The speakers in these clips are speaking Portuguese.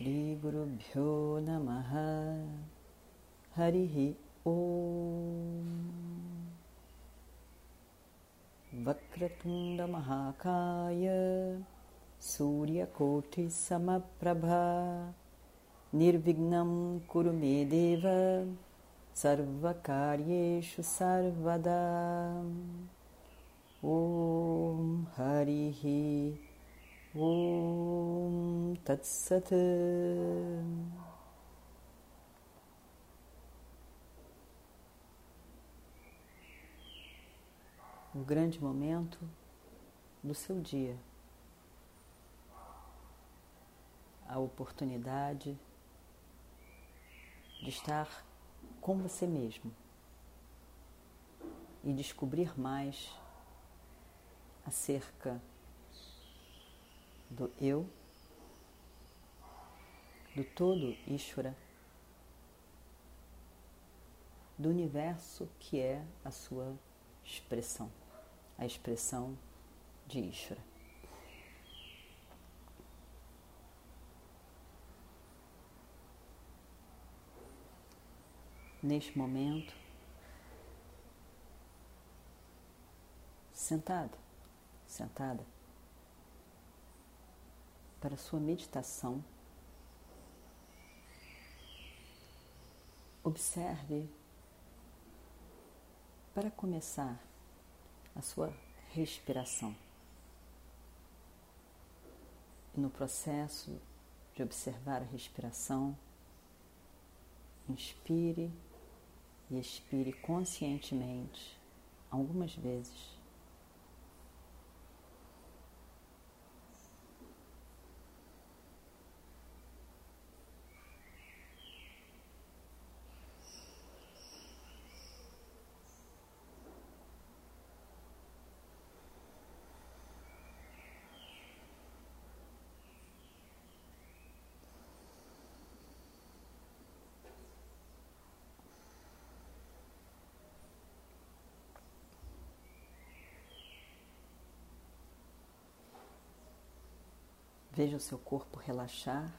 श्रीगुरुभ्यो नमः। हरिः ॐ वक्रतुण्डमहाकाय सूर्यकोटिसमप्रभा। निर्विघ्नं कुरु मे देव। सर्वकार्येषु सर्वदा। ॐ हरिः Om Tat Sat. O grande momento do seu dia. A oportunidade de estar com você mesmo e descobrir mais acerca do eu, do todo Ishvara, do universo que é a sua expressão, a expressão de Ishvara. Neste momento, sentado, sentada, para sua meditação, observe, para começar, a sua respiração. E no processo de observar a respiração, inspire e expire conscientemente algumas vezes. Veja o seu corpo relaxar,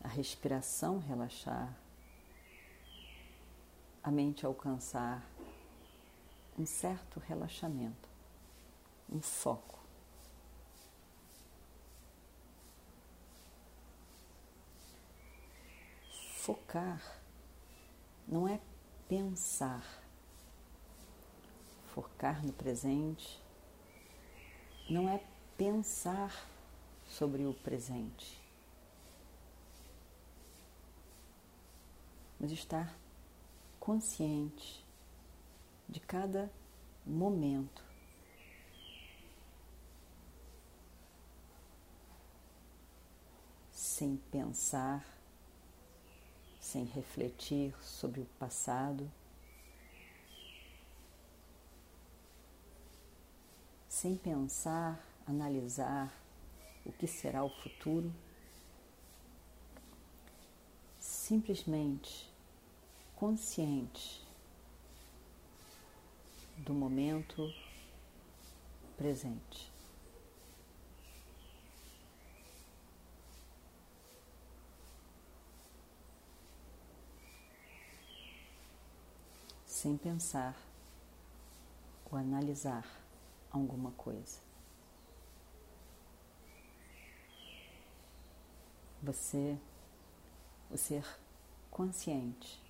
a respiração relaxar, a mente alcançar um certo relaxamento, um foco. Focar não é pensar. Focar no presente não é pensar sobre o presente, mas estar consciente de cada momento. Sem pensar, sem refletir sobre o passado, sem pensar analisar o que será o futuro, simplesmente consciente do momento presente. Sem pensar ou analisar alguma coisa. Você, o ser consciente,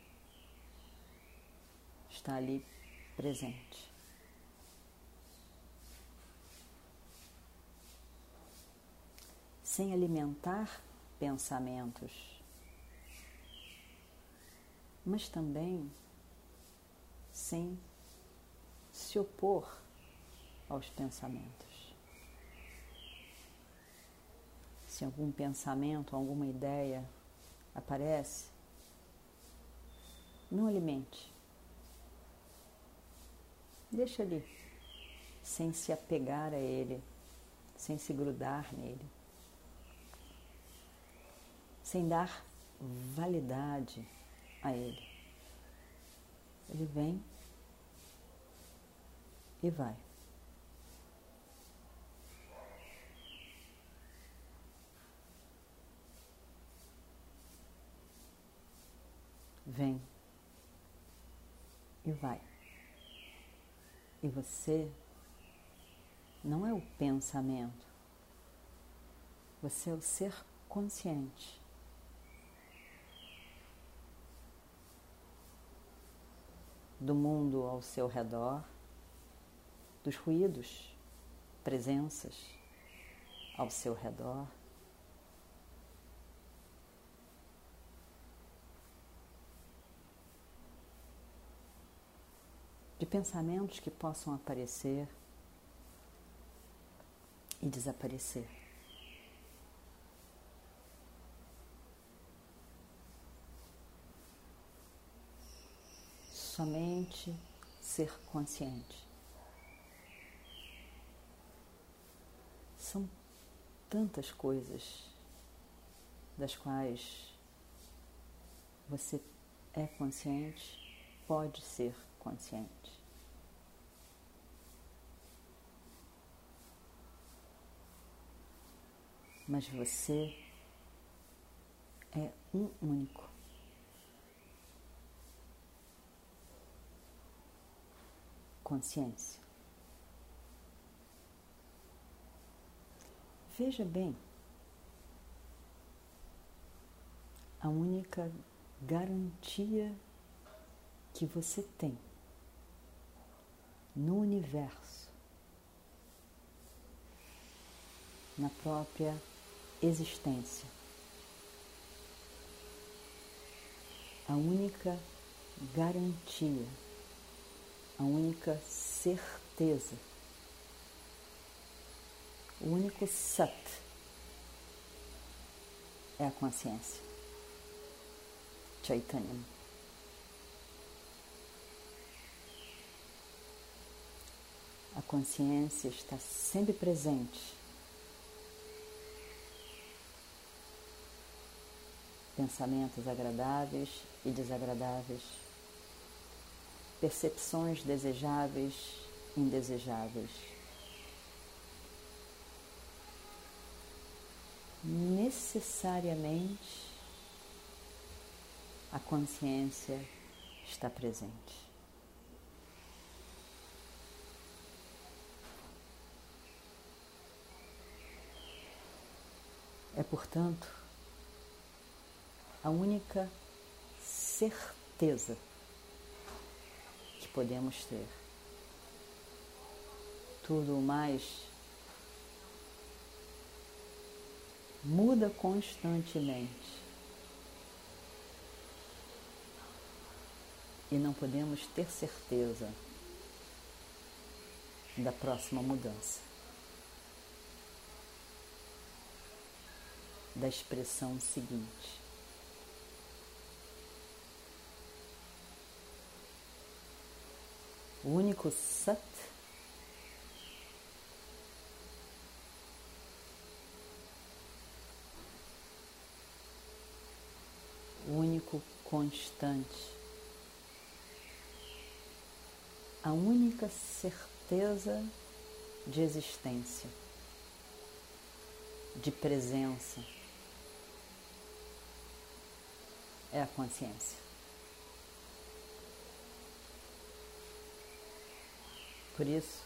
está ali presente. Sem alimentar pensamentos, mas também sem se opor aos pensamentos. Se algum pensamento, alguma ideia aparece, não alimente. Deixa ali, sem se apegar a ele, sem se grudar nele, sem dar validade a ele. Ele vem e vai. Vem e vai. E você não é o pensamento, você é o ser consciente. Do mundo ao seu redor, dos ruídos, presenças ao seu redor. De pensamentos que possam aparecer e desaparecer. Somente ser consciente. São tantas coisas das quais você é consciente, pode ser consciente. Mas você é um único. Consciência. Veja bem, a única garantia que você tem no universo, na própria existência. A única garantia, a única certeza, o único sat é a consciência. Chaitanya. Consciência está sempre presente. Pensamentos agradáveis e desagradáveis, percepções desejáveis e indesejáveis. Necessariamente a consciência está presente. É, portanto, a única certeza que podemos ter. Tudo mais muda constantemente. E não podemos ter certeza da próxima mudança. Da expressão seguinte. O único sat único constante, a única certeza de existência, de presença. É a consciência. Por isso,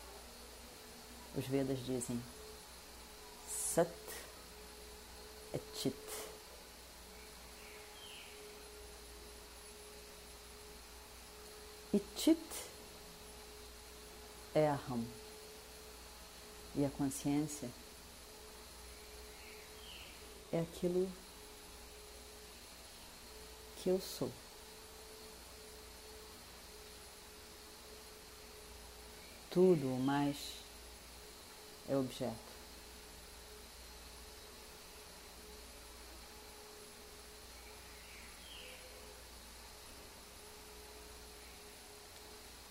os Vedas dizem Sat é Chit. E Chit é Aham. E a consciência é aquilo que eu sou. Tudo o mais é objeto.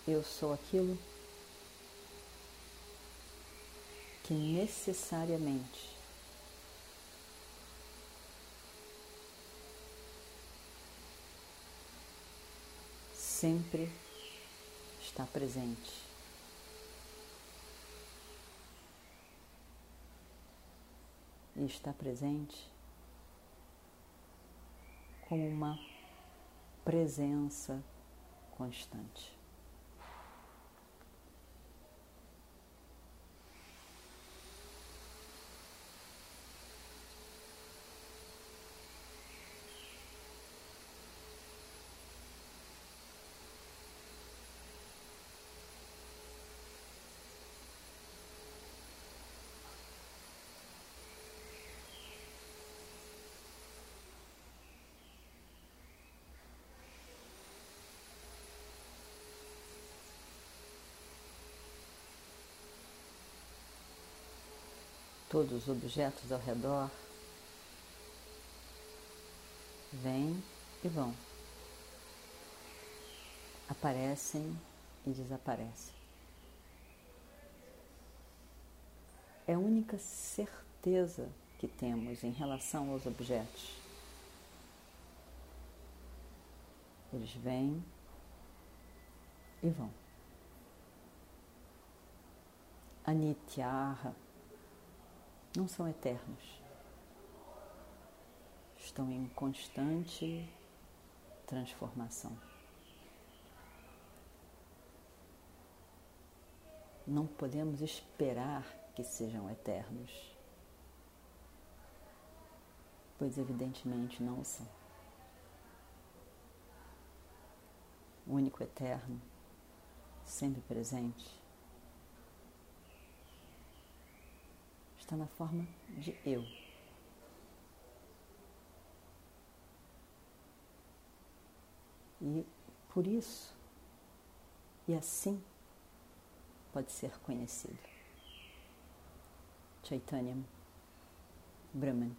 Eu sou aquilo que necessariamente sempre está presente. E está presente como uma presença constante. Todos os objetos ao redor vêm e vão, aparecem e desaparecem. É a única certeza que temos em relação aos objetos. Eles vêm e vão. Anityara não são eternos. Estão em constante transformação. Não podemos esperar que sejam eternos, pois evidentemente não são. O único eterno, sempre presente, está na forma de eu. E por isso, e assim, pode ser conhecido. Chaitanya Brahman.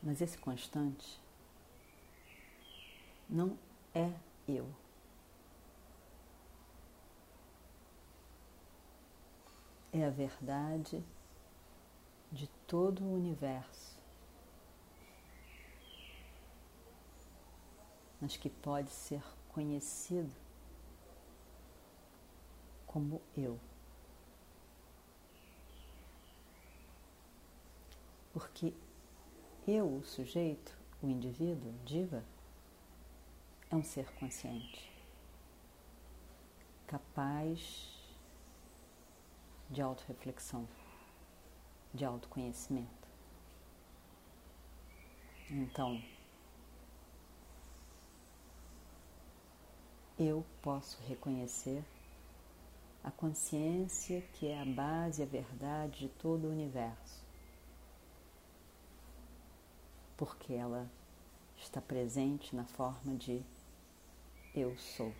Mas esse constante não é eu. É a verdade de todo o universo, mas que pode ser conhecido como eu. Porque eu, o sujeito, o indivíduo, diva, é um ser consciente, capaz de autorreflexão, de autoconhecimento. Então, eu posso reconhecer a consciência que é a base e a verdade de todo o universo, porque ela está presente na forma de eu sou.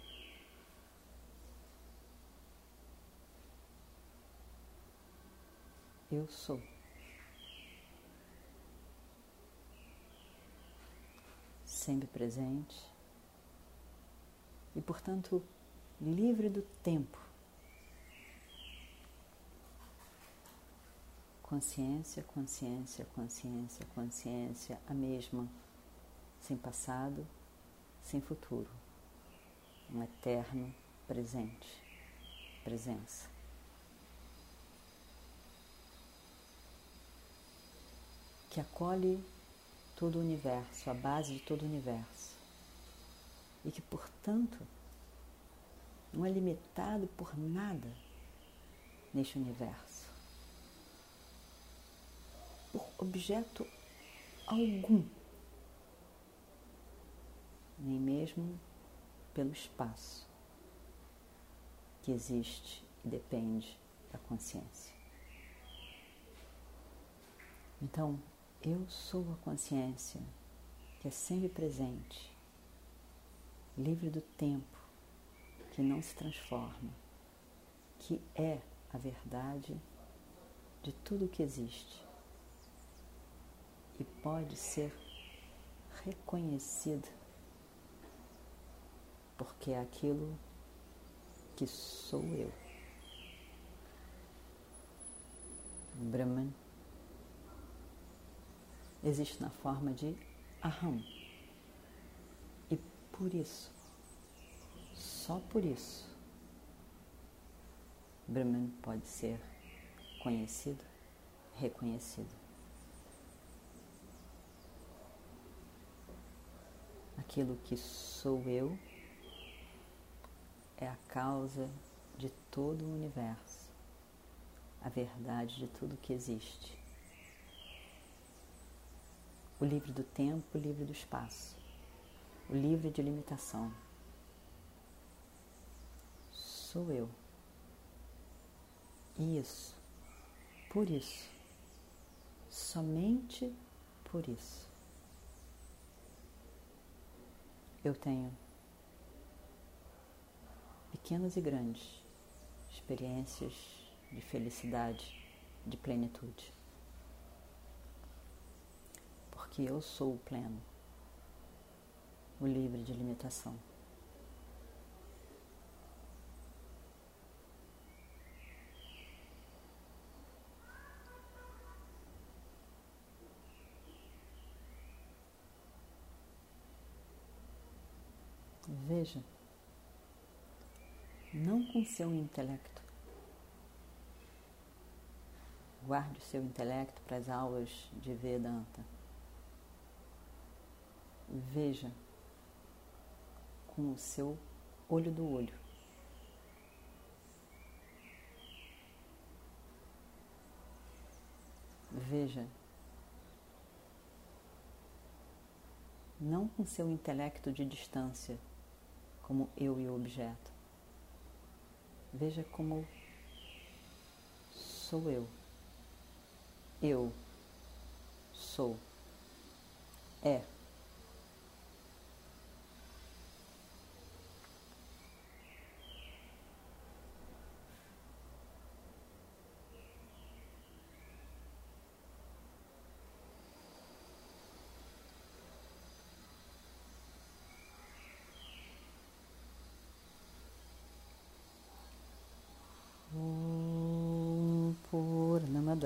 Eu sou. Sempre presente e, portanto, livre do tempo. Consciência, consciência, consciência, consciência, a mesma, sem passado, sem futuro. Um eterno presente, presença. Que acolhe todo o universo, a base de todo o universo. E que, portanto, não é limitado por nada neste universo. Por objeto algum. Nem mesmo pelo espaço que existe e depende da consciência. Então, eu sou a consciência que é sempre presente, livre do tempo, que não se transforma, que é a verdade de tudo que existe e pode ser reconhecida porque é aquilo que sou eu. Brahman existe na forma de Aham. E por isso, só por isso, Brahman pode ser conhecido, reconhecido. Aquilo que sou eu é a causa de todo o universo, a verdade de tudo que existe. O livre do tempo, o livre do espaço, o livre de limitação. Sou eu. Isso, por isso, somente por isso. Eu tenho pequenas e grandes experiências de felicidade, de plenitude. Porque eu sou o pleno, o livre de limitação. Veja não com seu intelecto. Guarde o seu intelecto para as aulas de Vedanta. Veja com o seu olho do olho. Veja, não com seu intelecto de distância, como eu e o objeto Veja como sou eu. Eu sou. É.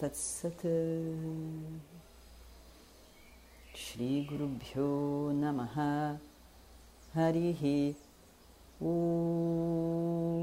तत्सत् श्रीगुरुभ्यो नमः हरिः ॐ